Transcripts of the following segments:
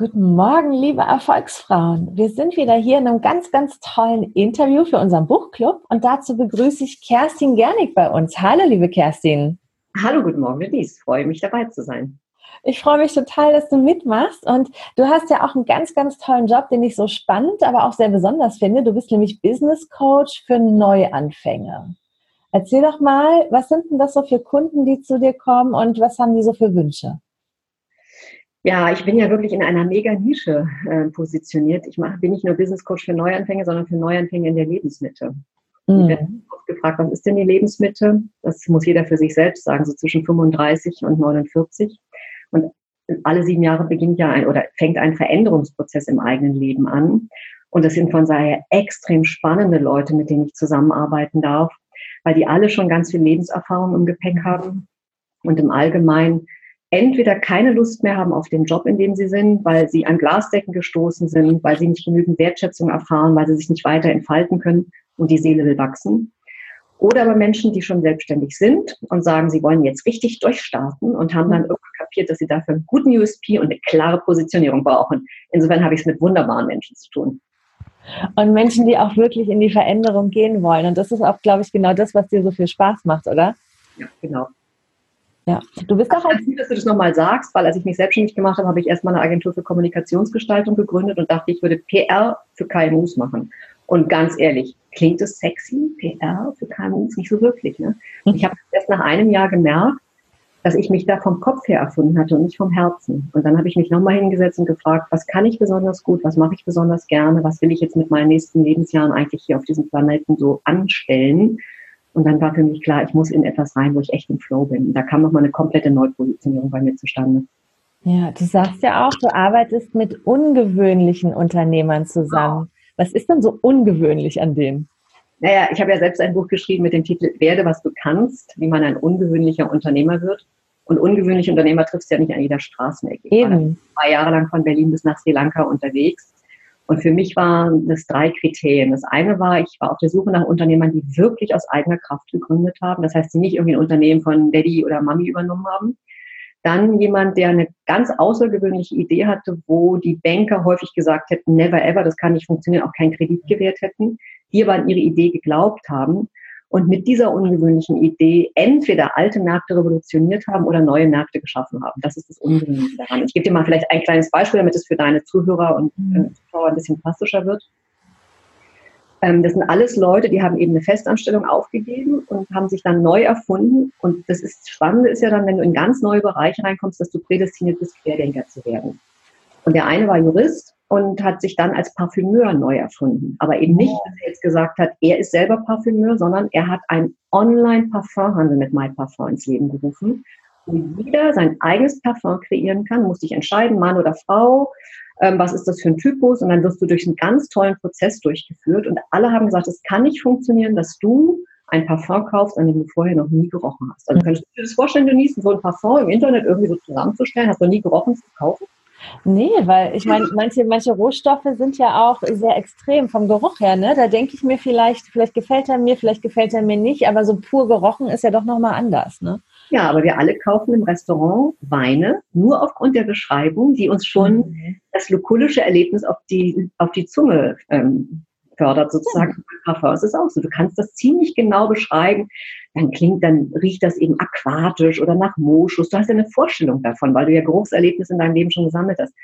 Guten Morgen, liebe Erfolgsfrauen. Wir sind wieder hier in einem ganz, ganz tollen Interview für unseren Buchclub und dazu begrüße ich Kerstin Gernig bei uns. Hallo, liebe Kerstin. Hallo, guten Morgen, Denise. Freue mich dabei zu sein. Ich freue mich total, dass du mitmachst und du hast ja auch einen ganz, ganz tollen Job, den ich so spannend, aber auch sehr besonders finde. Du bist nämlich Business Coach für Neuanfänger. Erzähl doch mal, was sind denn das so für Kunden, die zu dir kommen und was haben die so für Wünsche? Ja, ich bin ja wirklich in einer mega Nische äh, positioniert. Ich mach, bin nicht nur Business Coach für Neuanfänger, sondern für Neuanfänger in der Lebensmitte. Mhm. Ich werde oft gefragt, was ist denn die Lebensmitte? Das muss jeder für sich selbst sagen, so zwischen 35 und 49. Und alle sieben Jahre beginnt ja ein oder fängt ein Veränderungsprozess im eigenen Leben an. Und das sind von daher extrem spannende Leute, mit denen ich zusammenarbeiten darf, weil die alle schon ganz viel Lebenserfahrung im Gepäck haben und im Allgemeinen entweder keine Lust mehr haben auf den Job, in dem sie sind, weil sie an Glasdecken gestoßen sind, weil sie nicht genügend Wertschätzung erfahren, weil sie sich nicht weiter entfalten können und die Seele will wachsen. Oder aber Menschen, die schon selbstständig sind und sagen, sie wollen jetzt richtig durchstarten und haben dann irgendwann kapiert, dass sie dafür einen guten USP und eine klare Positionierung brauchen. Insofern habe ich es mit wunderbaren Menschen zu tun. Und Menschen, die auch wirklich in die Veränderung gehen wollen. Und das ist auch, glaube ich, genau das, was dir so viel Spaß macht, oder? Ja, genau. Ja, du bist doch als dass du das nochmal sagst, weil als ich mich selbstständig gemacht habe, habe ich erstmal eine Agentur für Kommunikationsgestaltung gegründet und dachte, ich würde PR für KMUs machen. Und ganz ehrlich, klingt es sexy, PR für KMUs? Nicht so wirklich. Ne? Und ich habe erst nach einem Jahr gemerkt, dass ich mich da vom Kopf her erfunden hatte und nicht vom Herzen. Und dann habe ich mich nochmal hingesetzt und gefragt, was kann ich besonders gut, was mache ich besonders gerne, was will ich jetzt mit meinen nächsten Lebensjahren eigentlich hier auf diesem Planeten so anstellen und dann war für mich klar, ich muss in etwas rein, wo ich echt im Flow bin. Und da kam nochmal eine komplette Neupositionierung bei mir zustande. Ja, du sagst ja auch, du arbeitest mit ungewöhnlichen Unternehmern zusammen. Was ist denn so ungewöhnlich an denen? Naja, ich habe ja selbst ein Buch geschrieben mit dem Titel Werde, was du kannst, wie man ein ungewöhnlicher Unternehmer wird. Und ungewöhnliche Unternehmer triffst du ja nicht an jeder Straßenecke. Ich Eben. war zwei Jahre lang von Berlin bis nach Sri Lanka unterwegs und für mich waren das drei Kriterien. Das eine war, ich war auf der Suche nach Unternehmern, die wirklich aus eigener Kraft gegründet haben. Das heißt, die nicht irgendwie ein Unternehmen von Daddy oder Mami übernommen haben. Dann jemand, der eine ganz außergewöhnliche Idee hatte, wo die Banker häufig gesagt hätten, never ever, das kann nicht funktionieren, auch keinen Kredit gewährt hätten. Die aber an ihre Idee geglaubt haben und mit dieser ungewöhnlichen Idee entweder alte Märkte revolutioniert haben oder neue Märkte geschaffen haben. Das ist das Ungewöhnliche daran. Ich gebe dir mal vielleicht ein kleines Beispiel, damit es für deine Zuhörer und äh, Zuschauer ein bisschen plastischer wird. Ähm, das sind alles Leute, die haben eben eine Festanstellung aufgegeben und haben sich dann neu erfunden. Und das ist Spannende ist ja dann, wenn du in ganz neue Bereiche reinkommst, dass du prädestiniert bist, Querdenker zu werden. Und der eine war Jurist und hat sich dann als Parfümeur neu erfunden. Aber eben nicht, dass er jetzt gesagt hat, er ist selber Parfümeur, sondern er hat einen Online-Parfumhandel mit MyParfum ins Leben gerufen, wo jeder sein eigenes Parfum kreieren kann, muss sich entscheiden, Mann oder Frau, ähm, was ist das für ein Typus und dann wirst du durch einen ganz tollen Prozess durchgeführt und alle haben gesagt, es kann nicht funktionieren, dass du ein Parfum kaufst, an dem du vorher noch nie gerochen hast. Also könntest du dir das vorstellen, Denise, so ein Parfum im Internet irgendwie so zusammenzustellen, hast du noch nie gerochen zu kaufen? Nee, weil ich meine, manche, manche Rohstoffe sind ja auch sehr extrem vom Geruch her. Ne? Da denke ich mir vielleicht, vielleicht gefällt er mir, vielleicht gefällt er mir nicht, aber so pur gerochen ist ja doch nochmal anders. Ne? Ja, aber wir alle kaufen im Restaurant Weine nur aufgrund der Beschreibung, die uns schon mhm. das lukullische Erlebnis auf die, auf die Zunge ähm, fördert sozusagen. Mhm. Parfum ist es auch so. Du kannst das ziemlich genau beschreiben. Dann klingt, dann riecht das eben aquatisch oder nach Moschus. Du hast ja eine Vorstellung davon, weil du ja Geruchserlebnisse in deinem Leben schon gesammelt hast.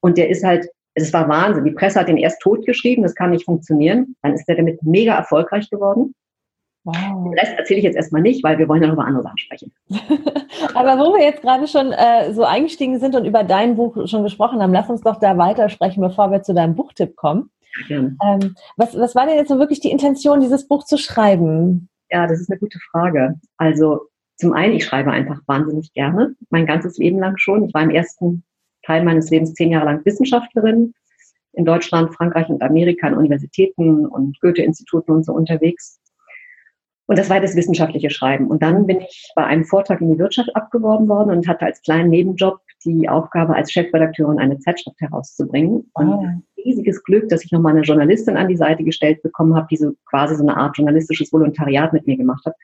Und der ist halt, es war Wahnsinn. Die Presse hat den erst totgeschrieben, das kann nicht funktionieren. Dann ist er damit mega erfolgreich geworden. Wow. Den Rest erzähle ich jetzt erstmal nicht, weil wir wollen ja noch über andere Sachen sprechen. Aber wo wir jetzt gerade schon äh, so eingestiegen sind und über dein Buch schon gesprochen haben, lass uns doch da weitersprechen, bevor wir zu deinem Buchtipp kommen. Ähm, was, was war denn jetzt so wirklich die Intention, dieses Buch zu schreiben? Ja, das ist eine gute Frage. Also zum einen, ich schreibe einfach wahnsinnig gerne, mein ganzes Leben lang schon. Ich war im ersten Teil meines Lebens zehn Jahre lang Wissenschaftlerin in Deutschland, Frankreich und Amerika an Universitäten und Goethe-Instituten und so unterwegs. Und das war das wissenschaftliche Schreiben. Und dann bin ich bei einem Vortrag in die Wirtschaft abgeworben worden und hatte als kleinen Nebenjob die Aufgabe, als Chefredakteurin eine Zeitschrift herauszubringen. Und oh. riesiges Glück, dass ich nochmal eine Journalistin an die Seite gestellt bekommen habe, die so quasi so eine Art journalistisches Volontariat mit mir gemacht hat.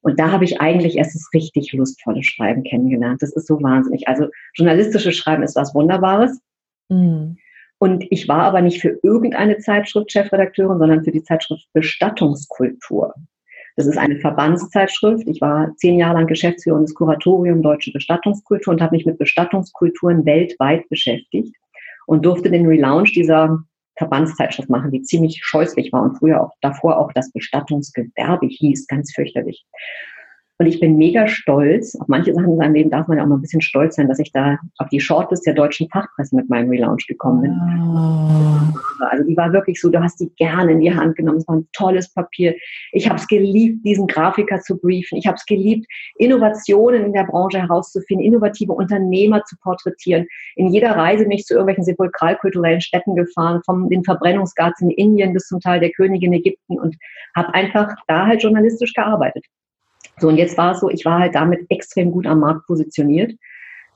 Und da habe ich eigentlich erst das richtig lustvolle Schreiben kennengelernt. Das ist so wahnsinnig. Also journalistisches Schreiben ist was Wunderbares. Mhm. Und ich war aber nicht für irgendeine Zeitschrift Chefredakteurin, sondern für die Zeitschrift Bestattungskultur. Das ist eine Verbandszeitschrift. Ich war zehn Jahre lang Geschäftsführerin des Kuratorium Deutsche Bestattungskultur und habe mich mit Bestattungskulturen weltweit beschäftigt und durfte den Relaunch dieser Verbandszeitschrift machen, die ziemlich scheußlich war und früher auch davor auch das Bestattungsgewerbe hieß, ganz fürchterlich. Und ich bin mega stolz. Auf manche Sachen in seinem Leben darf man ja auch mal ein bisschen stolz sein, dass ich da auf die Shortlist der deutschen Fachpresse mit meinem Relaunch gekommen bin. Oh. Also die war wirklich so, du hast die gerne in die Hand genommen. Es war ein tolles Papier. Ich habe es geliebt, diesen Grafiker zu briefen. Ich habe es geliebt, Innovationen in der Branche herauszufinden, innovative Unternehmer zu porträtieren. In jeder Reise mich zu irgendwelchen sepulkralkulturellen Städten gefahren, vom den Verbrennungsgarts in Indien bis zum Teil der Königin Ägypten und habe einfach da halt journalistisch gearbeitet. So, und jetzt war es so, ich war halt damit extrem gut am Markt positioniert,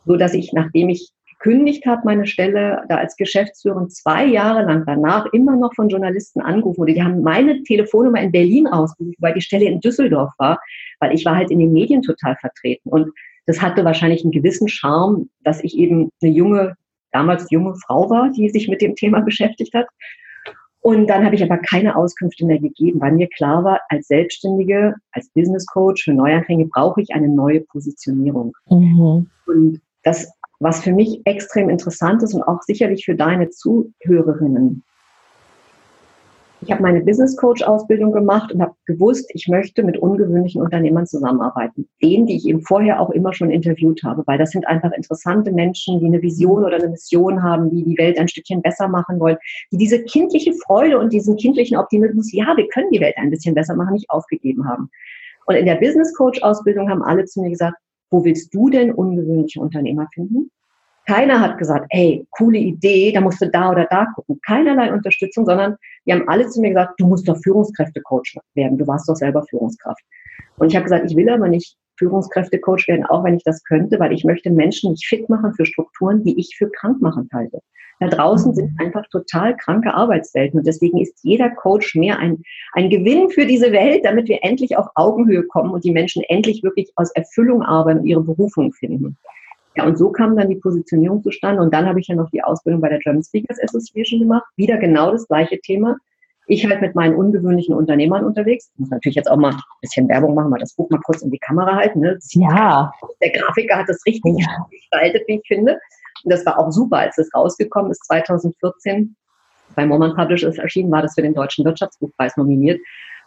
so dass ich, nachdem ich gekündigt habe, meine Stelle da als Geschäftsführerin zwei Jahre lang danach immer noch von Journalisten angerufen wurde. Die haben meine Telefonnummer in Berlin rausgesucht, weil die Stelle in Düsseldorf war, weil ich war halt in den Medien total vertreten. Und das hatte wahrscheinlich einen gewissen Charme, dass ich eben eine junge, damals junge Frau war, die sich mit dem Thema beschäftigt hat. Und dann habe ich aber keine Auskünfte mehr gegeben, weil mir klar war, als Selbstständige, als Business Coach für Neuanfänge brauche ich eine neue Positionierung. Mhm. Und das, was für mich extrem interessant ist und auch sicherlich für deine Zuhörerinnen, ich habe meine Business Coach Ausbildung gemacht und habe gewusst, ich möchte mit ungewöhnlichen Unternehmern zusammenarbeiten. Denen, die ich eben vorher auch immer schon interviewt habe, weil das sind einfach interessante Menschen, die eine Vision oder eine Mission haben, die die Welt ein Stückchen besser machen wollen, die diese kindliche Freude und diesen kindlichen Optimismus, ja, wir können die Welt ein bisschen besser machen, nicht aufgegeben haben. Und in der Business Coach Ausbildung haben alle zu mir gesagt, wo willst du denn ungewöhnliche Unternehmer finden? Keiner hat gesagt, hey, coole Idee, da musst du da oder da gucken. Keinerlei Unterstützung, sondern die haben alle zu mir gesagt, du musst doch Führungskräftecoach werden. Du warst doch selber Führungskraft. Und ich habe gesagt, ich will aber nicht Führungskräftecoach werden, auch wenn ich das könnte, weil ich möchte Menschen nicht fit machen für Strukturen, die ich für krankmachend halte. Da draußen sind einfach total kranke Arbeitswelten und deswegen ist jeder Coach mehr ein, ein Gewinn für diese Welt, damit wir endlich auf Augenhöhe kommen und die Menschen endlich wirklich aus Erfüllung arbeiten und ihre Berufung finden. Ja, und so kam dann die Positionierung zustande. Und dann habe ich ja noch die Ausbildung bei der German Speakers Association gemacht. Wieder genau das gleiche Thema. Ich halt mit meinen ungewöhnlichen Unternehmern unterwegs. Ich muss natürlich jetzt auch mal ein bisschen Werbung machen, mal das Buch mal kurz in die Kamera halten. Ne? Ja. Der Grafiker hat das richtig ja. gestaltet, wie ich finde. Und das war auch super, als das rausgekommen ist, 2014 bei Moment Publishers erschienen, war das für den Deutschen Wirtschaftsbuchpreis nominiert.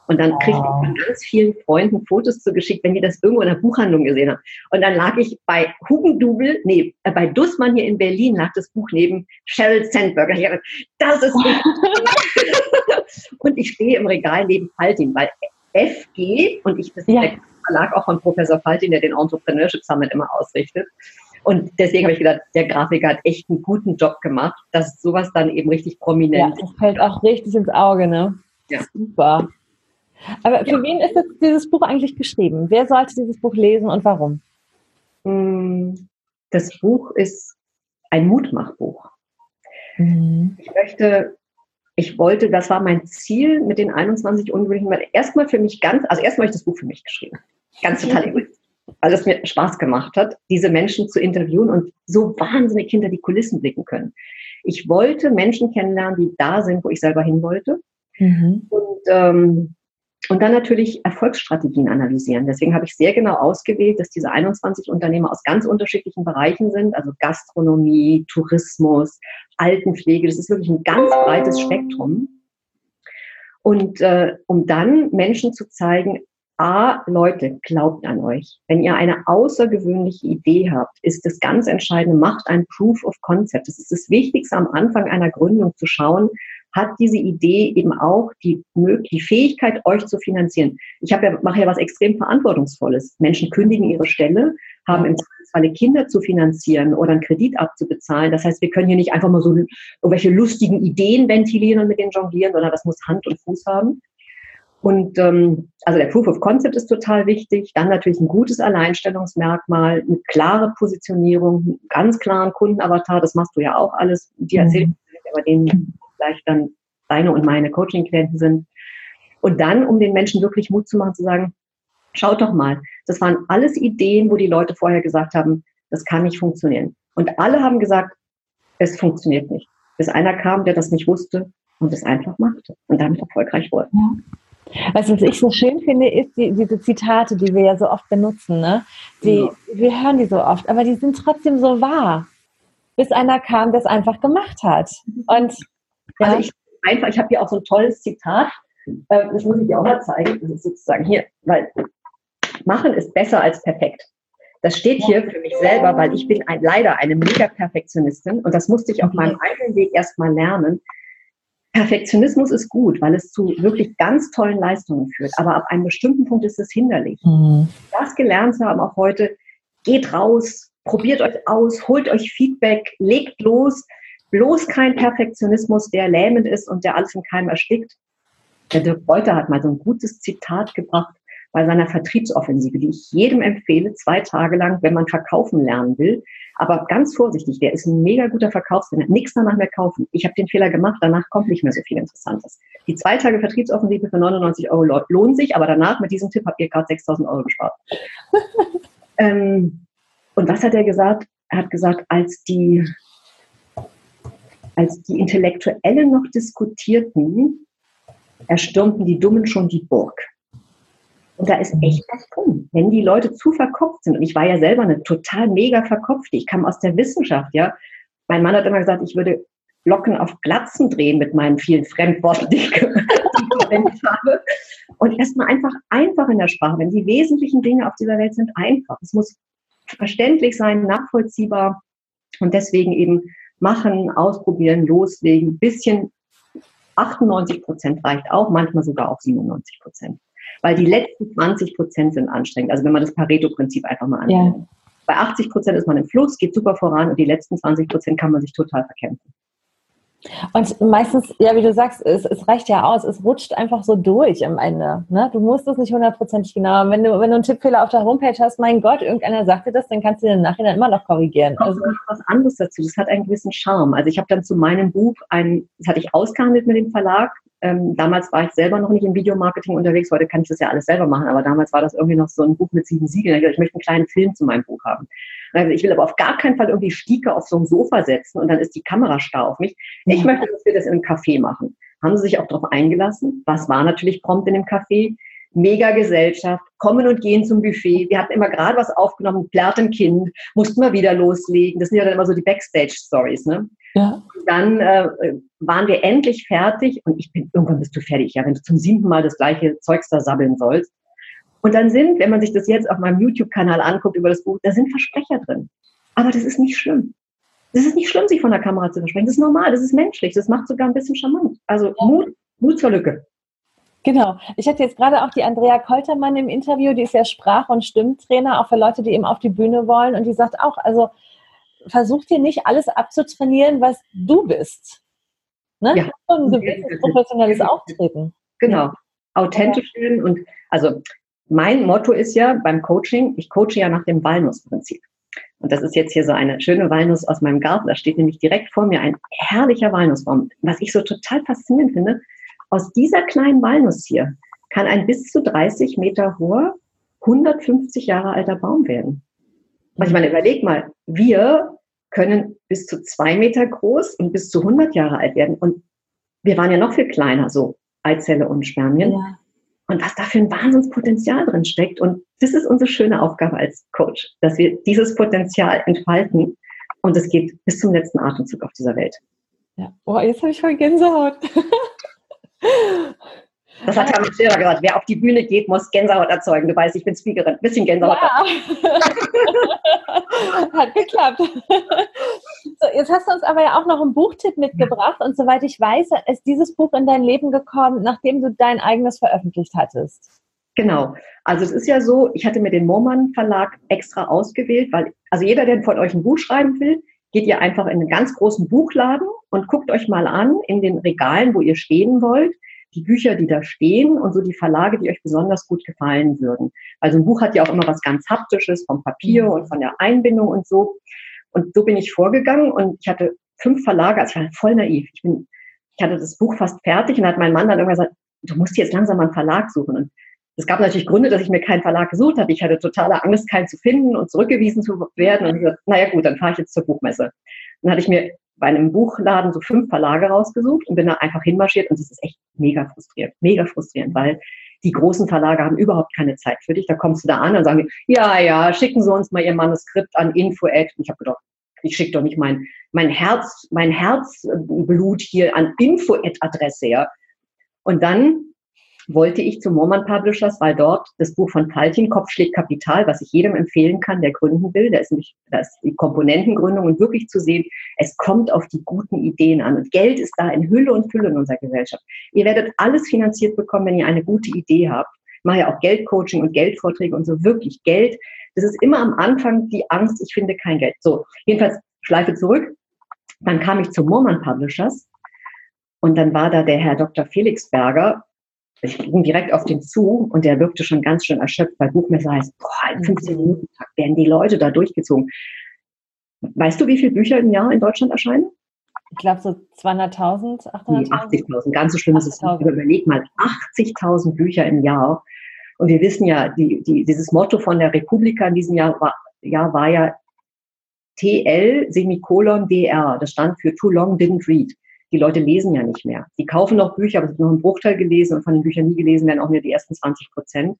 Und dann kriegte ich von ganz vielen Freunden Fotos zugeschickt, wenn die das irgendwo in der Buchhandlung gesehen haben. Und dann lag ich bei Hugendubel, nee, äh, bei Dussmann hier in Berlin lag das Buch neben Sheryl Sandberg. Ich dachte, das ist Und ich stehe im Regal neben Faltin, weil FG und ich, das ist ja. der Verlag auch von Professor Faltin, der den Entrepreneurship Summit immer ausrichtet. Und deswegen habe ich gedacht, der Grafiker hat echt einen guten Job gemacht, dass sowas dann eben richtig prominent. Ja, das fällt auch richtig ins Auge, ne? Ja. Super. Aber für ja. wen ist jetzt dieses Buch eigentlich geschrieben? Wer sollte dieses Buch lesen und warum? Hm, das Buch ist ein Mutmachbuch. Mhm. Ich möchte, ich wollte, das war mein Ziel mit den 21 Ungewöhnlichen, weil erstmal für mich ganz, also erstmal habe ich das Buch für mich geschrieben. Ganz total egoistisch. Weil es mir Spaß gemacht hat, diese Menschen zu interviewen und so wahnsinnig hinter die Kulissen blicken können. Ich wollte Menschen kennenlernen, die da sind, wo ich selber hin wollte. Mhm. Und ähm, und dann natürlich Erfolgsstrategien analysieren. Deswegen habe ich sehr genau ausgewählt, dass diese 21 Unternehmer aus ganz unterschiedlichen Bereichen sind, also Gastronomie, Tourismus, Altenpflege. Das ist wirklich ein ganz breites Spektrum. Und äh, um dann Menschen zu zeigen, A, Leute, glaubt an euch. Wenn ihr eine außergewöhnliche Idee habt, ist das ganz Entscheidende, macht ein Proof of Concept. Das ist das Wichtigste am Anfang einer Gründung zu schauen, hat diese Idee eben auch die, die Fähigkeit, euch zu finanzieren. Ich habe ja, mache ja was extrem Verantwortungsvolles. Menschen kündigen ihre Stelle, haben im Falle Kinder zu finanzieren oder einen Kredit abzubezahlen. Das heißt, wir können hier nicht einfach mal so irgendwelche lustigen Ideen ventilieren und mit denen jonglieren, sondern das muss Hand und Fuß haben. Und ähm, also der Proof of Concept ist total wichtig. Dann natürlich ein gutes Alleinstellungsmerkmal, eine klare Positionierung, einen ganz klaren Kundenavatar. Das machst du ja auch alles. Die erzählt mhm. aber den vielleicht dann deine und meine Coaching-Klienten sind. Und dann, um den Menschen wirklich Mut zu machen, zu sagen, schaut doch mal, das waren alles Ideen, wo die Leute vorher gesagt haben, das kann nicht funktionieren. Und alle haben gesagt, Es funktioniert nicht. Bis einer kam, der das nicht wusste und es einfach machte und damit erfolgreich wurde. Ja. Was ich so schön finde, ist die, diese Zitate, die wir ja so oft benutzen. Ne? Die, ja. Wir hören die so oft, aber die sind trotzdem so wahr. Bis einer kam, der es einfach gemacht hat. Und ja. Also ich einfach, ich habe hier auch so ein tolles Zitat, äh, das muss ich dir auch mal zeigen. Das ist sozusagen hier, weil machen ist besser als perfekt. Das steht hier für mich selber, weil ich bin ein, leider eine Mega-Perfektionistin und das musste ich auf meinem eigenen Weg erstmal lernen. Perfektionismus ist gut, weil es zu wirklich ganz tollen Leistungen führt, aber ab einem bestimmten Punkt ist es hinderlich. Mhm. Das gelernt zu haben auch heute, geht raus, probiert euch aus, holt euch Feedback, legt los, bloß kein Perfektionismus, der lähmend ist und der alles im Keim erstickt. Der Dirk Reuter hat mal so ein gutes Zitat gebracht bei seiner Vertriebsoffensive, die ich jedem empfehle, zwei Tage lang, wenn man verkaufen lernen will. Aber ganz vorsichtig, der ist ein mega guter Verkaufstrainer. Nichts danach mehr kaufen. Ich habe den Fehler gemacht, danach kommt nicht mehr so viel Interessantes. Die zwei Tage Vertriebsoffensive für 99 Euro lohnen sich, aber danach mit diesem Tipp habt ihr gerade 6000 Euro gespart. ähm, und was hat er gesagt? Er hat gesagt, als die, als die Intellektuellen noch diskutierten, erstürmten die Dummen schon die Burg. Und da ist echt was drin. Wenn die Leute zu verkopft sind, und ich war ja selber eine total mega verkopfte, ich kam aus der Wissenschaft, ja. Mein Mann hat immer gesagt, ich würde Locken auf Glatzen drehen mit meinen vielen Fremdworten, die ich verwendet habe. Und erstmal einfach einfach in der Sprache. Wenn die wesentlichen Dinge auf dieser Welt sind, einfach. Es muss verständlich sein, nachvollziehbar und deswegen eben machen, ausprobieren, loslegen. Bisschen 98 Prozent reicht auch, manchmal sogar auch 97 Prozent. Weil die letzten 20 Prozent sind anstrengend. Also wenn man das Pareto-Prinzip einfach mal anschaut. Ja. Bei 80 Prozent ist man im Fluss, geht super voran und die letzten 20 Prozent kann man sich total verkämpfen. Und meistens, ja, wie du sagst, es, es, reicht ja aus, es rutscht einfach so durch am Ende. Ne? Du musst es nicht hundertprozentig genau. Wenn du, wenn du einen Tippfehler auf der Homepage hast, mein Gott, irgendeiner sagte das, dann kannst du den Nachhinein immer noch korrigieren. Also, noch was anderes dazu. Das hat einen gewissen Charme. Also ich habe dann zu meinem Buch ein, das hatte ich ausgehandelt mit dem Verlag, ähm, damals war ich selber noch nicht im Videomarketing unterwegs, heute kann ich das ja alles selber machen, aber damals war das irgendwie noch so ein Buch mit sieben Siegeln. Ich möchte einen kleinen Film zu meinem Buch haben. Also ich will aber auf gar keinen Fall irgendwie Stieke auf so einem Sofa setzen und dann ist die Kamera starr auf mich. Ich möchte, dass wir das in einem Café machen. Haben sie sich auch darauf eingelassen? Was war natürlich prompt in dem Café? Mega Gesellschaft, kommen und gehen zum Buffet. Wir hatten immer gerade was aufgenommen, plärrt ein Kind, mussten wir wieder loslegen. Das sind ja dann immer so die Backstage-Stories, ne? Ja. Und dann äh, waren wir endlich fertig und ich bin, irgendwann bist du fertig, ja, wenn du zum siebten Mal das gleiche Zeugs da sabbeln sollst. Und dann sind, wenn man sich das jetzt auf meinem YouTube-Kanal anguckt über das Buch, da sind Versprecher drin. Aber das ist nicht schlimm. Das ist nicht schlimm, sich von der Kamera zu versprechen. Das ist normal, das ist menschlich, das macht sogar ein bisschen charmant. Also Mut, Mut zur Lücke. Genau. Ich hatte jetzt gerade auch die Andrea Koltermann im Interview, die ist ja Sprach- und Stimmtrainer, auch für Leute, die eben auf die Bühne wollen. Und die sagt auch, also versuch dir nicht alles abzutrainieren, was du bist. Ne? Ja. Ein gewisses professionelles Auftreten. Genau. Authentisch werden und also mein Motto ist ja beim Coaching, ich coache ja nach dem Walnussprinzip. Und das ist jetzt hier so eine schöne Walnuss aus meinem Garten. Da steht nämlich direkt vor mir ein herrlicher Walnussbaum. Was ich so total faszinierend finde, aus dieser kleinen Walnuss hier kann ein bis zu 30 Meter hoher, 150 Jahre alter Baum werden. Also ich meine, überleg mal, wir können bis zu zwei Meter groß und bis zu 100 Jahre alt werden. Und wir waren ja noch viel kleiner, so Eizelle und Spermien. Ja. Und was da für ein Wahnsinnspotenzial drin steckt. Und das ist unsere schöne Aufgabe als Coach, dass wir dieses Potenzial entfalten. Und es geht bis zum letzten Atemzug auf dieser Welt. Ja, oh, jetzt habe ich voll Gänsehaut. Das hat Herr Scherer gesagt. Wer auf die Bühne geht, muss Gänsehaut erzeugen. Du weißt, ich bin Speakerin. Ein bisschen Gänsehaut. Ja. hat geklappt. So, jetzt hast du uns aber ja auch noch einen Buchtipp mitgebracht. Und soweit ich weiß, ist dieses Buch in dein Leben gekommen, nachdem du dein eigenes veröffentlicht hattest. Genau. Also es ist ja so, ich hatte mir den Moormann Verlag extra ausgewählt, weil, also jeder, der von euch ein Buch schreiben will, geht ihr einfach in einen ganz großen Buchladen und guckt euch mal an in den Regalen, wo ihr stehen wollt die Bücher, die da stehen und so die Verlage, die euch besonders gut gefallen würden. Also ein Buch hat ja auch immer was ganz Haptisches vom Papier mhm. und von der Einbindung und so. Und so bin ich vorgegangen und ich hatte fünf Verlage, also ich war voll naiv. Ich, bin, ich hatte das Buch fast fertig und hat mein Mann dann irgendwann gesagt, du musst jetzt langsam mal einen Verlag suchen. Und es gab natürlich Gründe, dass ich mir keinen Verlag gesucht habe. Ich hatte totale Angst, keinen zu finden und zurückgewiesen zu werden. Und ich gesagt, naja gut, dann fahre ich jetzt zur Buchmesse. Dann hatte ich mir bei einem Buchladen so fünf Verlage rausgesucht und bin da einfach hinmarschiert und das ist echt mega frustrierend, mega frustrierend, weil die großen Verlage haben überhaupt keine Zeit für dich. Da kommst du da an und sagen, ja, ja, schicken Sie uns mal Ihr Manuskript an info-ad. Und ich habe gedacht, ich schicke doch nicht mein, mein Herz, mein Herzblut hier an info-ad-Adresse, ja. Und dann wollte ich zu Mormon Publishers, weil dort das Buch von Faltin, Kopf schlägt Kapital, was ich jedem empfehlen kann, der gründen will. Da ist nämlich, da ist die Komponentengründung und wirklich zu sehen, es kommt auf die guten Ideen an. Und Geld ist da in Hülle und Fülle in unserer Gesellschaft. Ihr werdet alles finanziert bekommen, wenn ihr eine gute Idee habt. Ich mache ja auch Geldcoaching und Geldvorträge und so wirklich Geld. Das ist immer am Anfang die Angst, ich finde kein Geld. So, jedenfalls Schleife zurück. Dann kam ich zu Mormon Publishers und dann war da der Herr Dr. Felix Berger, ich ging direkt auf den zu und der wirkte schon ganz schön erschöpft, weil Buchmesser heißt, boah, in 15 mhm. Minuten werden die Leute da durchgezogen. Weißt du, wie viele Bücher im Jahr in Deutschland erscheinen? Ich glaube so 200.000, 800.000. 80.000, ganz so schlimm ist es nicht. Überleg mal, 80.000 Bücher im Jahr. Und wir wissen ja, die, die, dieses Motto von der Republika in diesem Jahr war, Jahr war ja TL Semikolon DR. Das stand für Too Long Didn't Read die Leute lesen ja nicht mehr. Die kaufen noch Bücher, aber es wird noch einen Bruchteil gelesen und von den Büchern nie gelesen werden auch nur die ersten 20 Prozent.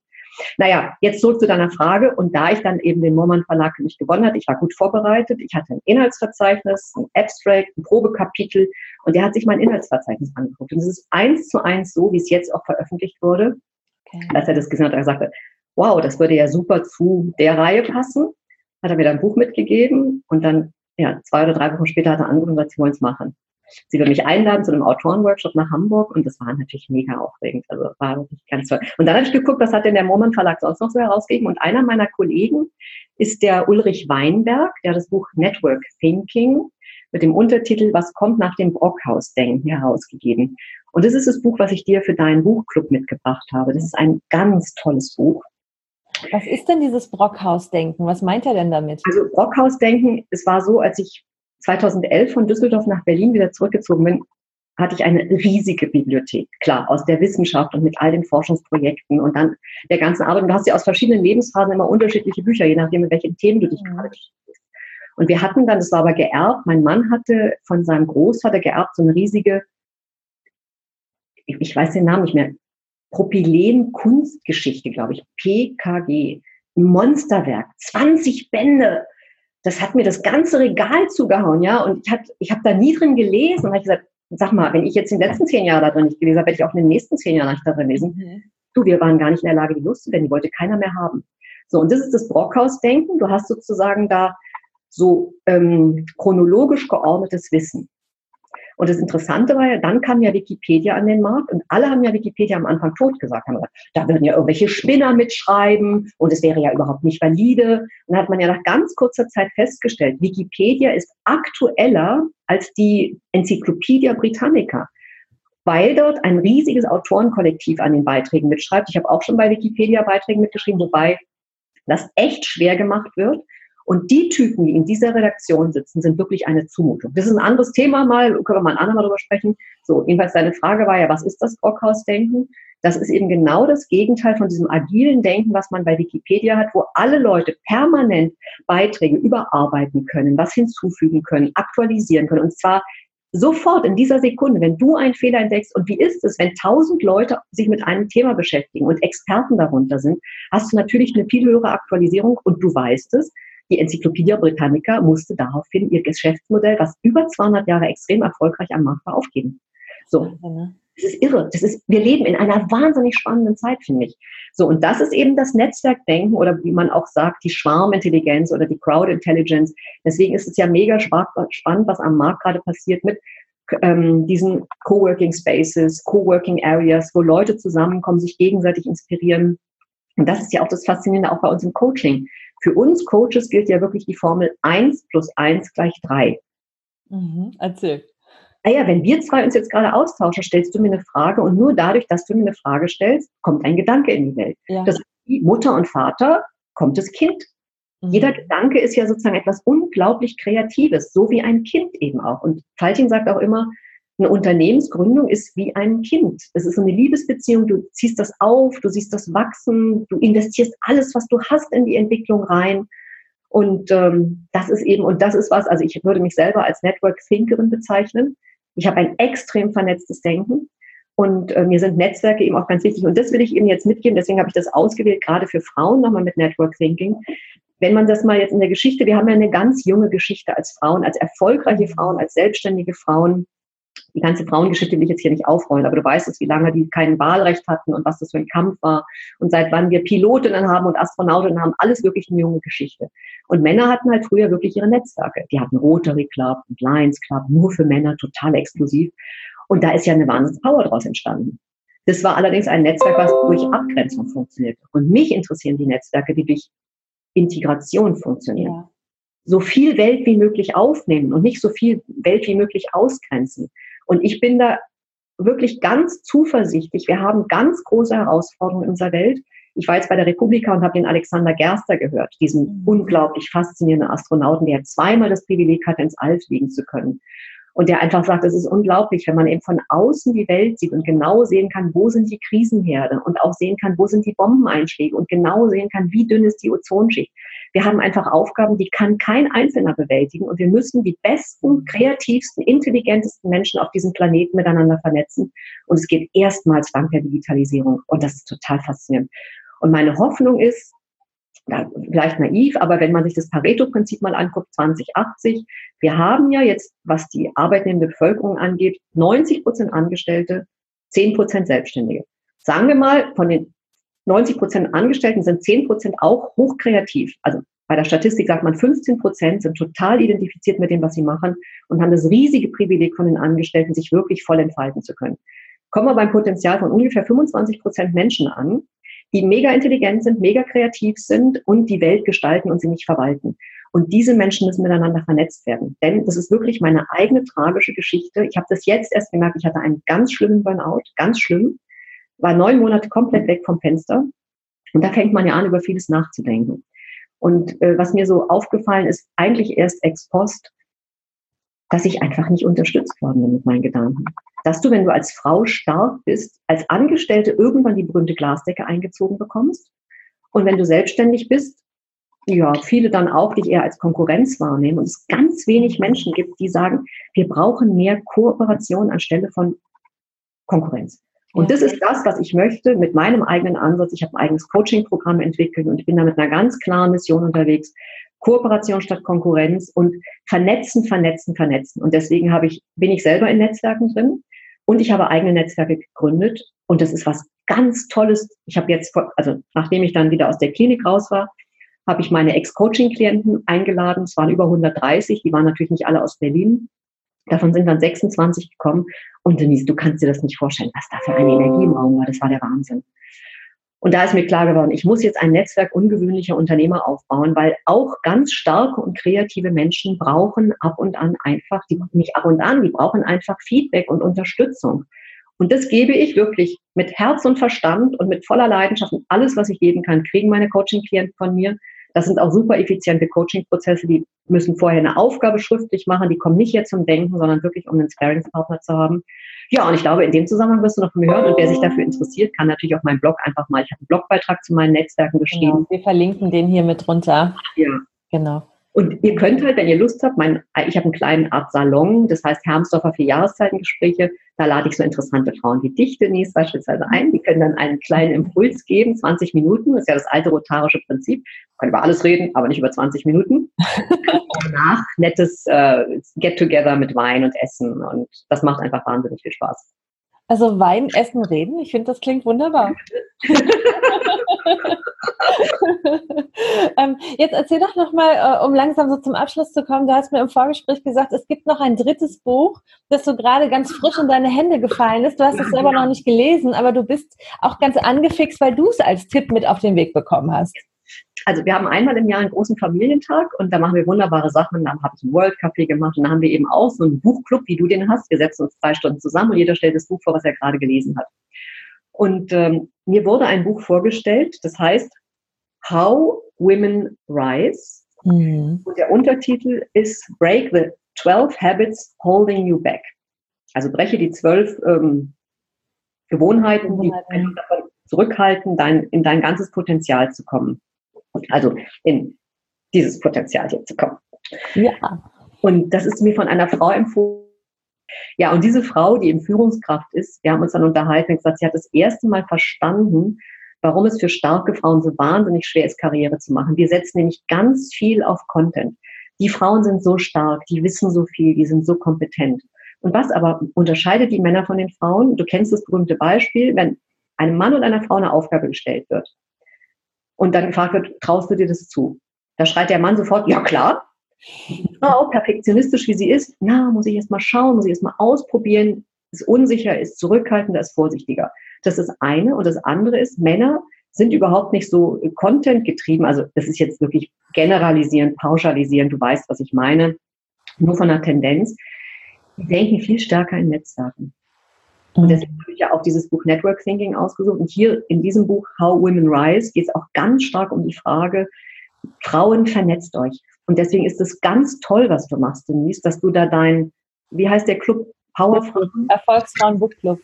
Naja, jetzt zurück zu deiner Frage. Und da ich dann eben den Mormon Verlag für mich gewonnen hatte, ich war gut vorbereitet, ich hatte ein Inhaltsverzeichnis, ein Abstract, ein Probekapitel und der hat sich mein Inhaltsverzeichnis angeguckt. Und es ist eins zu eins so, wie es jetzt auch veröffentlicht wurde. Okay. Als er das gesehen hat, er sagte, wow, das würde ja super zu der Reihe passen. Hat er mir dann ein Buch mitgegeben und dann, ja, zwei oder drei Wochen später hat er angerufen und gesagt, sie wollen es machen sie will mich einladen zu einem Autorenworkshop nach Hamburg und das war natürlich mega aufregend. Also war wirklich ganz toll. Und dann habe ich geguckt, was hat denn der Moment Verlag sonst noch so herausgegeben und einer meiner Kollegen ist der Ulrich Weinberg, der das Buch Network Thinking mit dem Untertitel Was kommt nach dem Brockhaus-Denken herausgegeben. Und das ist das Buch, was ich dir für deinen Buchclub mitgebracht habe. Das ist ein ganz tolles Buch. Was ist denn dieses Brockhaus-Denken? Was meint er denn damit? Also Brockhaus-Denken, es war so, als ich 2011 von Düsseldorf nach Berlin wieder zurückgezogen bin, hatte ich eine riesige Bibliothek, klar, aus der Wissenschaft und mit all den Forschungsprojekten und dann der ganzen Arbeit. Und du hast ja aus verschiedenen Lebensphasen immer unterschiedliche Bücher, je nachdem, mit welchen Themen du dich mhm. gerade beschäftigst. Und wir hatten dann, das war aber geerbt, mein Mann hatte von seinem Großvater geerbt so eine riesige, ich weiß den Namen nicht mehr, Propylen-Kunstgeschichte, glaube ich, PKG, Monsterwerk, 20 Bände das hat mir das ganze Regal zugehauen, ja. Und ich, ich habe da nie drin gelesen und habe gesagt, sag mal, wenn ich jetzt in den letzten zehn Jahren da drin nicht gelesen habe, werde ich auch in den nächsten zehn Jahren nicht da drin lesen. Mhm. Du, wir waren gar nicht in der Lage, die loszuwerden, die wollte keiner mehr haben. So, und das ist das Brockhaus-Denken. Du hast sozusagen da so ähm, chronologisch geordnetes Wissen. Und das Interessante war ja, dann kam ja Wikipedia an den Markt und alle haben ja Wikipedia am Anfang tot gesagt, haben gesagt, da würden ja irgendwelche Spinner mitschreiben und es wäre ja überhaupt nicht valide. Und dann hat man ja nach ganz kurzer Zeit festgestellt, Wikipedia ist aktueller als die Enzyklopädie Britannica weil dort ein riesiges Autorenkollektiv an den Beiträgen mitschreibt. Ich habe auch schon bei Wikipedia Beiträgen mitgeschrieben, wobei das echt schwer gemacht wird. Und die Typen, die in dieser Redaktion sitzen, sind wirklich eine Zumutung. Das ist ein anderes Thema mal, können wir mal ein andermal drüber sprechen. So, jedenfalls deine Frage war ja, was ist das Brockhaus-Denken? Das ist eben genau das Gegenteil von diesem agilen Denken, was man bei Wikipedia hat, wo alle Leute permanent Beiträge überarbeiten können, was hinzufügen können, aktualisieren können. Und zwar sofort in dieser Sekunde, wenn du einen Fehler entdeckst und wie ist es, wenn tausend Leute sich mit einem Thema beschäftigen und Experten darunter sind, hast du natürlich eine viel höhere Aktualisierung und du weißt es. Die Enzyklopädie Britannica musste daraufhin ihr Geschäftsmodell, was über 200 Jahre extrem erfolgreich am Markt war, aufgeben. So. Ne? Das ist irre. Das ist, wir leben in einer wahnsinnig spannenden Zeit, finde ich. So, und das ist eben das Netzwerkdenken oder wie man auch sagt, die Schwarmintelligenz oder die Crowd Intelligence. Deswegen ist es ja mega spannend, was am Markt gerade passiert mit ähm, diesen Coworking Spaces, Coworking Areas, wo Leute zusammenkommen, sich gegenseitig inspirieren. Und das ist ja auch das Faszinierende auch bei uns im Coaching. Für uns Coaches gilt ja wirklich die Formel 1 plus 1 gleich 3. Mhm, erzähl. Naja, ah wenn wir zwei uns jetzt gerade austauschen, stellst du mir eine Frage und nur dadurch, dass du mir eine Frage stellst, kommt ein Gedanke in die Welt. Ja. Das Mutter und Vater kommt das Kind. Mhm. Jeder Gedanke ist ja sozusagen etwas unglaublich Kreatives, so wie ein Kind eben auch. Und Faltin sagt auch immer, eine Unternehmensgründung ist wie ein Kind. Es ist eine Liebesbeziehung. Du ziehst das auf, du siehst das wachsen, du investierst alles, was du hast, in die Entwicklung rein. Und ähm, das ist eben, und das ist was, also ich würde mich selber als Network Thinkerin bezeichnen. Ich habe ein extrem vernetztes Denken. Und äh, mir sind Netzwerke eben auch ganz wichtig. Und das will ich eben jetzt mitgeben. Deswegen habe ich das ausgewählt, gerade für Frauen nochmal mit Network Thinking. Wenn man das mal jetzt in der Geschichte, wir haben ja eine ganz junge Geschichte als Frauen, als erfolgreiche Frauen, als selbstständige Frauen die ganze Frauengeschichte will ich jetzt hier nicht aufrollen, aber du weißt es, wie lange die kein Wahlrecht hatten und was das für ein Kampf war und seit wann wir Pilotinnen haben und Astronautinnen haben, alles wirklich eine junge Geschichte. Und Männer hatten halt früher wirklich ihre Netzwerke. Die hatten Rotary Club und Lions Club, nur für Männer, total exklusiv. Und da ist ja eine Wahnsinnspower draus entstanden. Das war allerdings ein Netzwerk, was durch Abgrenzung funktioniert. Und mich interessieren die Netzwerke, die durch Integration funktionieren. Ja. So viel Welt wie möglich aufnehmen und nicht so viel Welt wie möglich ausgrenzen. Und ich bin da wirklich ganz zuversichtlich. Wir haben ganz große Herausforderungen in unserer Welt. Ich war jetzt bei der Republika und habe den Alexander Gerster gehört, diesen mhm. unglaublich faszinierenden Astronauten, der zweimal das Privileg hatte, ins All fliegen zu können. Und der einfach sagt, es ist unglaublich, wenn man eben von außen die Welt sieht und genau sehen kann, wo sind die Krisenherde und auch sehen kann, wo sind die Bombeneinschläge und genau sehen kann, wie dünn ist die Ozonschicht. Wir haben einfach Aufgaben, die kann kein Einzelner bewältigen und wir müssen die besten, kreativsten, intelligentesten Menschen auf diesem Planeten miteinander vernetzen. Und es geht erstmals dank der Digitalisierung und das ist total faszinierend. Und meine Hoffnung ist, vielleicht naiv, aber wenn man sich das Pareto-Prinzip mal anguckt, 2080, wir haben ja jetzt, was die arbeitnehmende Bevölkerung angeht, 90 Prozent Angestellte, 10 Prozent Selbstständige. Sagen wir mal, von den 90 Prozent Angestellten sind 10 Prozent auch hochkreativ. Also bei der Statistik sagt man, 15 Prozent sind total identifiziert mit dem, was sie machen und haben das riesige Privileg von den Angestellten, sich wirklich voll entfalten zu können. Kommen wir beim Potenzial von ungefähr 25 Prozent Menschen an, die mega intelligent sind, mega kreativ sind und die Welt gestalten und sie nicht verwalten. Und diese Menschen müssen miteinander vernetzt werden. Denn das ist wirklich meine eigene tragische Geschichte. Ich habe das jetzt erst gemerkt, ich hatte einen ganz schlimmen Burnout, ganz schlimm, war neun Monate komplett weg vom Fenster. Und da fängt man ja an, über vieles nachzudenken. Und äh, was mir so aufgefallen ist, eigentlich erst ex post, dass ich einfach nicht unterstützt worden bin mit meinen Gedanken dass du, wenn du als Frau stark bist, als Angestellte irgendwann die berühmte Glasdecke eingezogen bekommst. Und wenn du selbstständig bist, ja, viele dann auch dich eher als Konkurrenz wahrnehmen und es ganz wenig Menschen gibt, die sagen, wir brauchen mehr Kooperation anstelle von Konkurrenz. Und das ist das, was ich möchte mit meinem eigenen Ansatz. Ich habe ein eigenes Coaching-Programm entwickelt und ich bin da mit einer ganz klaren Mission unterwegs. Kooperation statt Konkurrenz und vernetzen, vernetzen, vernetzen. Und deswegen habe ich, bin ich selber in Netzwerken drin. Und ich habe eigene Netzwerke gegründet. Und das ist was ganz Tolles. Ich habe jetzt, also nachdem ich dann wieder aus der Klinik raus war, habe ich meine Ex-Coaching-Klienten eingeladen. Es waren über 130. Die waren natürlich nicht alle aus Berlin. Davon sind dann 26 gekommen. Und Denise, du kannst dir das nicht vorstellen, was da für eine Energie im Raum war. Das war der Wahnsinn. Und da ist mir klar geworden, ich muss jetzt ein Netzwerk ungewöhnlicher Unternehmer aufbauen, weil auch ganz starke und kreative Menschen brauchen ab und an einfach, die nicht ab und an, die brauchen einfach Feedback und Unterstützung. Und das gebe ich wirklich mit Herz und Verstand und mit voller Leidenschaft und alles, was ich geben kann, kriegen meine Coaching-Klienten von mir. Das sind auch super effiziente Coaching-Prozesse, die müssen vorher eine Aufgabe schriftlich machen, die kommen nicht jetzt zum Denken, sondern wirklich, um einen Sparringspartner zu haben. Ja, und ich glaube, in dem Zusammenhang wirst du noch von mir hören. Und wer sich dafür interessiert, kann natürlich auf meinen Blog einfach mal, ich habe einen Blogbeitrag zu meinen Netzwerken geschrieben. Genau, wir verlinken den hier mit drunter. Ja. Genau. Und ihr könnt halt, wenn ihr Lust habt, mein, ich habe einen kleinen Art Salon, das heißt Hermsdorfer für Jahreszeitengespräche. Da lade ich so interessante Frauen wie dich, Denise, beispielsweise ein. Die können dann einen kleinen Impuls geben, 20 Minuten. Das ist ja das alte rotarische Prinzip. Man kann über alles reden, aber nicht über 20 Minuten. Danach nettes äh, Get-Together mit Wein und Essen. Und das macht einfach wahnsinnig viel Spaß. Also Wein, Essen, Reden, ich finde, das klingt wunderbar. ähm, jetzt erzähl doch nochmal, äh, um langsam so zum Abschluss zu kommen, du hast mir im Vorgespräch gesagt, es gibt noch ein drittes Buch, das so gerade ganz frisch in deine Hände gefallen ist. Du hast es selber noch nicht gelesen, aber du bist auch ganz angefixt, weil du es als Tipp mit auf den Weg bekommen hast also wir haben einmal im Jahr einen großen Familientag und da machen wir wunderbare Sachen. Dann habe ich ein World Café gemacht und dann haben wir eben auch so einen Buchclub, wie du den hast. Wir setzen uns zwei Stunden zusammen und jeder stellt das Buch vor, was er gerade gelesen hat. Und ähm, mir wurde ein Buch vorgestellt, das heißt How Women Rise. Mhm. Und der Untertitel ist Break the 12 Habits Holding You Back. Also breche die zwölf ähm, Gewohnheiten, die davon zurückhalten, dein, in dein ganzes Potenzial zu kommen. Also in dieses Potenzial hier zu kommen. Ja. Und das ist mir von einer Frau empfohlen. Ja, und diese Frau, die in Führungskraft ist, wir haben uns dann unterhalten und gesagt, sie hat das erste Mal verstanden, warum es für starke Frauen so wahnsinnig schwer ist, Karriere zu machen. Wir setzen nämlich ganz viel auf Content. Die Frauen sind so stark, die wissen so viel, die sind so kompetent. Und was aber unterscheidet die Männer von den Frauen? Du kennst das berühmte Beispiel, wenn einem Mann und einer Frau eine Aufgabe gestellt wird und dann gefragt wird, traust du dir das zu? Da schreit der Mann sofort, ja klar. Frau, perfektionistisch wie sie ist, na, muss ich erst mal schauen, muss ich erst mal ausprobieren, ist unsicher, ist zurückhaltender, ist vorsichtiger. Das ist eine. Und das andere ist, Männer sind überhaupt nicht so Content getrieben. Also das ist jetzt wirklich generalisierend, pauschalisierend. Du weißt, was ich meine. Nur von der Tendenz. Die denken viel stärker in Netzwerken. Und deswegen habe ich ja auch dieses Buch Network Thinking ausgesucht. Und hier in diesem Buch How Women Rise geht es auch ganz stark um die Frage, Frauen vernetzt euch. Und deswegen ist es ganz toll, was du machst, Denise, dass du da dein, wie heißt der Club? Powerfrauen? Erfolgsfrauen Buchclub.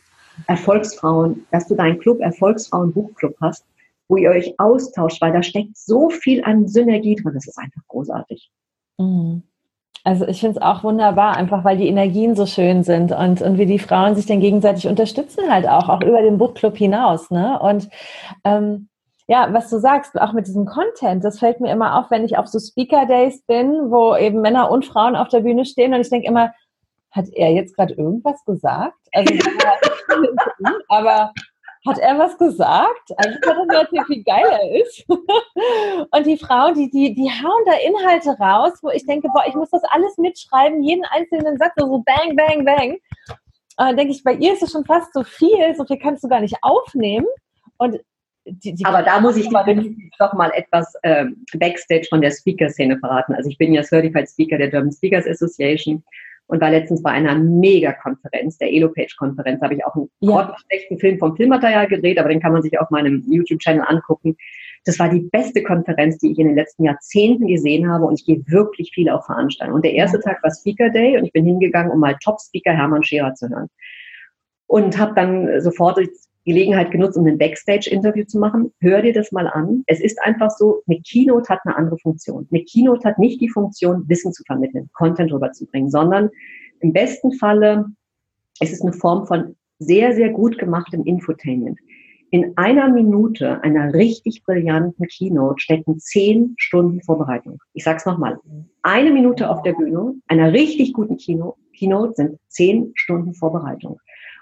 Erfolgsfrauen, dass du deinen Club Erfolgsfrauen Buchclub hast, wo ihr euch austauscht, weil da steckt so viel an Synergie drin. Das ist einfach großartig. Mhm. Also ich finde es auch wunderbar, einfach weil die Energien so schön sind und, und wie die Frauen sich dann gegenseitig unterstützen halt auch, auch über den Bookclub hinaus. Ne? Und ähm, ja, was du sagst, auch mit diesem Content, das fällt mir immer auf, wenn ich auf so Speaker Days bin, wo eben Männer und Frauen auf der Bühne stehen und ich denke immer, hat er jetzt gerade irgendwas gesagt? Also, aber hat er was gesagt? Eigentlich hat er erzählt, wie geil er ist. Und die Frauen, die, die, die hauen da Inhalte raus, wo ich denke, boah, ich muss das alles mitschreiben, jeden einzelnen Satz, so bang, bang, bang. Und dann denke ich, bei ihr ist es schon fast so viel, so viel kannst du gar nicht aufnehmen. Und die, die Aber da muss ich doch mal etwas ähm, Backstage von der Speaker-Szene verraten. Also ich bin ja Certified Speaker der German Speakers Association und war letztens bei einer Mega-Konferenz, der Elopage-Konferenz, habe ich auch einen ja. schlechten Film vom Filmmaterial gedreht, aber den kann man sich auf meinem YouTube-Channel angucken. Das war die beste Konferenz, die ich in den letzten Jahrzehnten gesehen habe und ich gehe wirklich viel auf Veranstaltungen. Und der erste Tag war Speaker Day und ich bin hingegangen, um mal Top-Speaker Hermann Scherer zu hören. Und habe dann sofort Gelegenheit genutzt, um ein Backstage-Interview zu machen. Hör dir das mal an. Es ist einfach so, eine Keynote hat eine andere Funktion. Eine Keynote hat nicht die Funktion, Wissen zu vermitteln, Content rüberzubringen, sondern im besten Falle ist es eine Form von sehr, sehr gut gemachtem Infotainment. In einer Minute einer richtig brillanten Keynote stecken zehn Stunden Vorbereitung. Ich sage es nochmal. Eine Minute auf der Bühne einer richtig guten Keynote sind zehn Stunden Vorbereitung.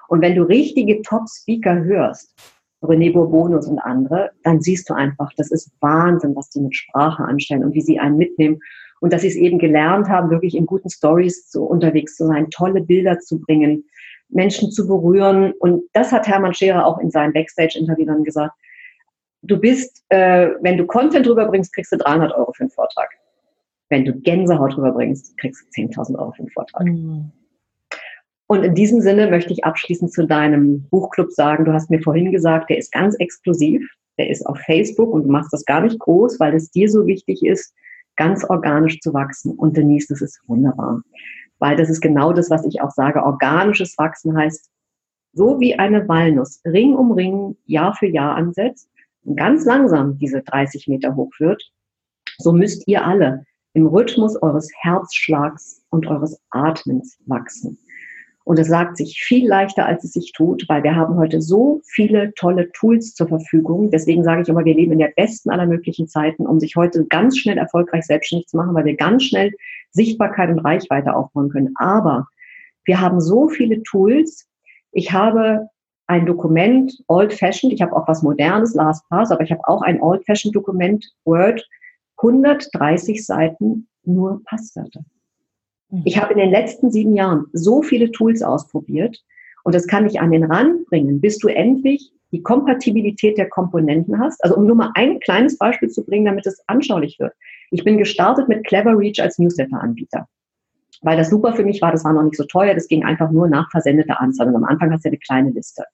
Und wenn du richtige Top-Speaker hörst, René Bourbonus und andere, dann siehst du einfach, das ist Wahnsinn, was die mit Sprache anstellen und wie sie einen mitnehmen. Und dass sie es eben gelernt haben, wirklich in guten Stories so unterwegs zu sein, tolle Bilder zu bringen, Menschen zu berühren. Und das hat Hermann Scherer auch in seinem Backstage-Interview dann gesagt. Du bist, äh, wenn du Content rüberbringst, kriegst du 300 Euro für einen Vortrag. Wenn du Gänsehaut rüberbringst, kriegst du 10.000 Euro für einen Vortrag. Mhm. Und in diesem Sinne möchte ich abschließend zu deinem Buchclub sagen, du hast mir vorhin gesagt, der ist ganz exklusiv, der ist auf Facebook und du machst das gar nicht groß, weil es dir so wichtig ist, ganz organisch zu wachsen. Und Denise, das ist wunderbar, weil das ist genau das, was ich auch sage. Organisches Wachsen heißt, so wie eine Walnuss Ring um Ring, Jahr für Jahr ansetzt und ganz langsam diese 30 Meter hoch wird, so müsst ihr alle im Rhythmus eures Herzschlags und eures Atmens wachsen. Und es sagt sich viel leichter, als es sich tut, weil wir haben heute so viele tolle Tools zur Verfügung. Deswegen sage ich immer, wir leben in der besten aller möglichen Zeiten, um sich heute ganz schnell erfolgreich selbstständig zu machen, weil wir ganz schnell Sichtbarkeit und Reichweite aufbauen können. Aber wir haben so viele Tools. Ich habe ein Dokument, Old Fashioned, ich habe auch was Modernes, Last Pass, aber ich habe auch ein Old Fashioned Dokument, Word, 130 Seiten, nur Passwörter. Ich habe in den letzten sieben Jahren so viele Tools ausprobiert und das kann ich an den Rand bringen, bis du endlich die Kompatibilität der Komponenten hast. Also um nur mal ein kleines Beispiel zu bringen, damit es anschaulich wird. Ich bin gestartet mit Clever Reach als Newsletter-Anbieter. Weil das super für mich war, das war noch nicht so teuer, das ging einfach nur nach versendeter Anzahl. Und am Anfang hast du ja eine kleine Liste.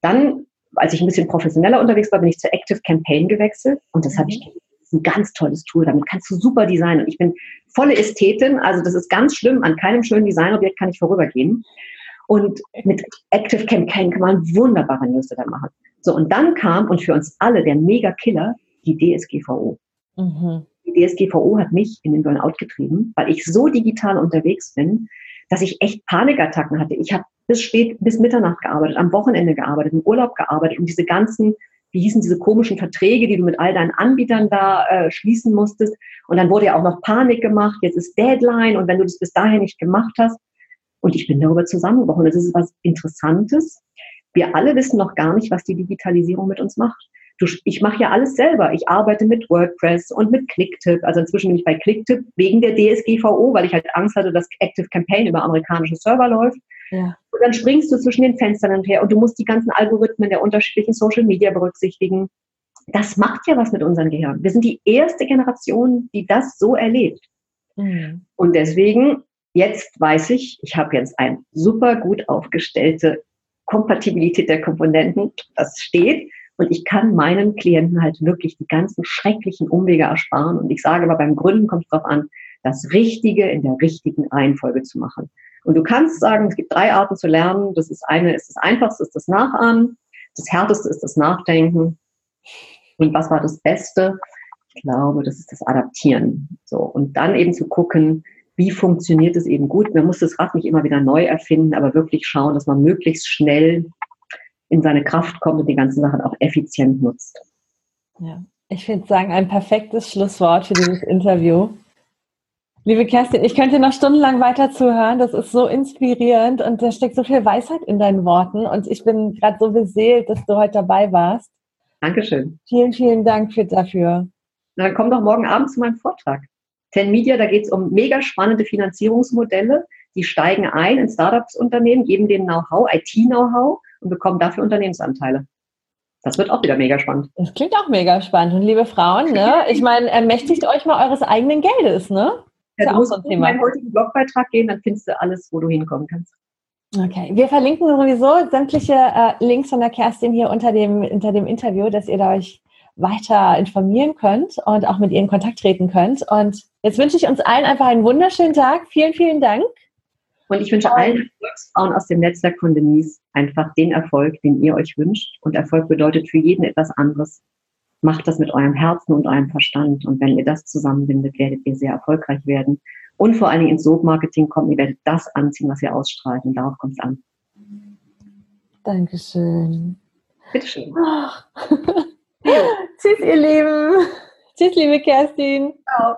Dann, als ich ein bisschen professioneller unterwegs war, bin ich zur Active Campaign gewechselt und das mhm. habe ich ist ein ganz tolles Tool. Damit kannst du super designen. Und ich bin volle Ästhetin, also das ist ganz schlimm. An keinem schönen Designobjekt kann ich vorübergehen. Und mit Active Campaign kann man wunderbare Newsletter machen. So, und dann kam, und für uns alle der Mega-Killer, die DSGVO. Mhm. Die DSGVO hat mich in den Burnout getrieben, weil ich so digital unterwegs bin, dass ich echt Panikattacken hatte. Ich habe bis spät, bis Mitternacht gearbeitet, am Wochenende gearbeitet, im Urlaub gearbeitet und diese ganzen, wie hießen diese komischen Verträge, die du mit all deinen Anbietern da äh, schließen musstest. Und dann wurde ja auch noch Panik gemacht, jetzt ist Deadline und wenn du das bis dahin nicht gemacht hast. Und ich bin darüber zusammengebrochen. Das ist was Interessantes. Wir alle wissen noch gar nicht, was die Digitalisierung mit uns macht. Du, ich mache ja alles selber. Ich arbeite mit WordPress und mit Clicktip. Also inzwischen bin ich bei Clicktip wegen der DSGVO, weil ich halt Angst hatte, dass Active Campaign über amerikanische Server läuft. Ja. Und dann springst du zwischen den Fenstern und her und du musst die ganzen Algorithmen der unterschiedlichen Social Media berücksichtigen. Das macht ja was mit unserem Gehirn. Wir sind die erste Generation, die das so erlebt. Mhm. Und deswegen, jetzt weiß ich, ich habe jetzt eine super gut aufgestellte Kompatibilität der Komponenten. Das steht. Und ich kann meinen Klienten halt wirklich die ganzen schrecklichen Umwege ersparen. Und ich sage aber beim Gründen kommt es darauf an, das Richtige in der richtigen Reihenfolge zu machen. Und du kannst sagen, es gibt drei Arten zu lernen. Das ist eine, ist das Einfachste, ist das Nachahmen. Das Härteste ist das Nachdenken. Und was war das Beste? Ich glaube, das ist das Adaptieren. So. Und dann eben zu gucken, wie funktioniert es eben gut. Man muss das Rad nicht immer wieder neu erfinden, aber wirklich schauen, dass man möglichst schnell in seine Kraft kommt und die ganzen Sachen auch effizient nutzt. Ja, ich finde sagen ein perfektes Schlusswort für dieses Interview. Liebe Kerstin, ich könnte noch stundenlang weiter zuhören. Das ist so inspirierend und da steckt so viel Weisheit in deinen Worten. Und ich bin gerade so beseelt, dass du heute dabei warst. Dankeschön. Vielen, vielen Dank für, dafür. Na, dann komm doch morgen Abend zu meinem Vortrag. Ten Media, da geht es um mega spannende Finanzierungsmodelle. Die steigen ein in Startups-Unternehmen, geben denen Know-how, IT-Know-how und bekommen dafür Unternehmensanteile. Das wird auch wieder mega spannend. Das klingt auch mega spannend. Und liebe Frauen, ne, ich meine, ermächtigt euch mal eures eigenen Geldes, ne? Ja, du musst so in meinen heutigen Blogbeitrag gehen, dann findest du alles, wo du hinkommen kannst. Okay, wir verlinken sowieso sämtliche äh, Links von der Kerstin hier unter dem, unter dem Interview, dass ihr da euch weiter informieren könnt und auch mit ihr in Kontakt treten könnt. Und jetzt wünsche ich uns allen einfach einen wunderschönen Tag. Vielen, vielen Dank. Und ich wünsche allen Erfolgsfrauen aus dem Netzwerk von Denise einfach den Erfolg, den ihr euch wünscht. Und Erfolg bedeutet für jeden etwas anderes. Macht das mit eurem Herzen und eurem Verstand. Und wenn ihr das zusammenbindet, werdet ihr sehr erfolgreich werden. Und vor allen Dingen ins Soap-Marketing kommt, ihr werdet das anziehen, was ihr ausstrahlt. Und darauf kommt es an. Dankeschön. Bitteschön. Tschüss, ihr Lieben. Tschüss, liebe Kerstin. Ciao.